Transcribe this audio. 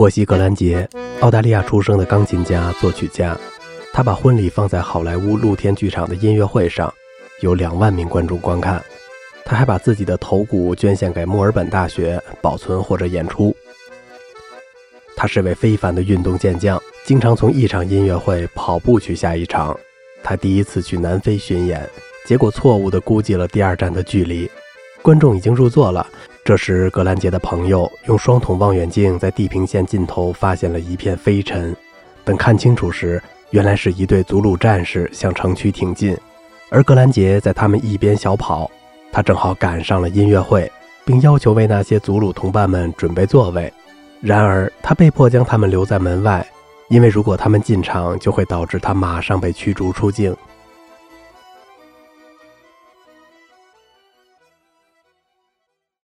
沃西·格兰杰，澳大利亚出生的钢琴家、作曲家，他把婚礼放在好莱坞露天剧场的音乐会上，有两万名观众观看。他还把自己的头骨捐献给墨尔本大学保存或者演出。他是位非凡的运动健将，经常从一场音乐会跑步去下一场。他第一次去南非巡演，结果错误地估计了第二站的距离。观众已经入座了。这时，格兰杰的朋友用双筒望远镜在地平线尽头发现了一片飞尘。等看清楚时，原来是一队祖鲁战士向城区挺进，而格兰杰在他们一边小跑。他正好赶上了音乐会，并要求为那些祖鲁同伴们准备座位。然而，他被迫将他们留在门外，因为如果他们进场，就会导致他马上被驱逐出境。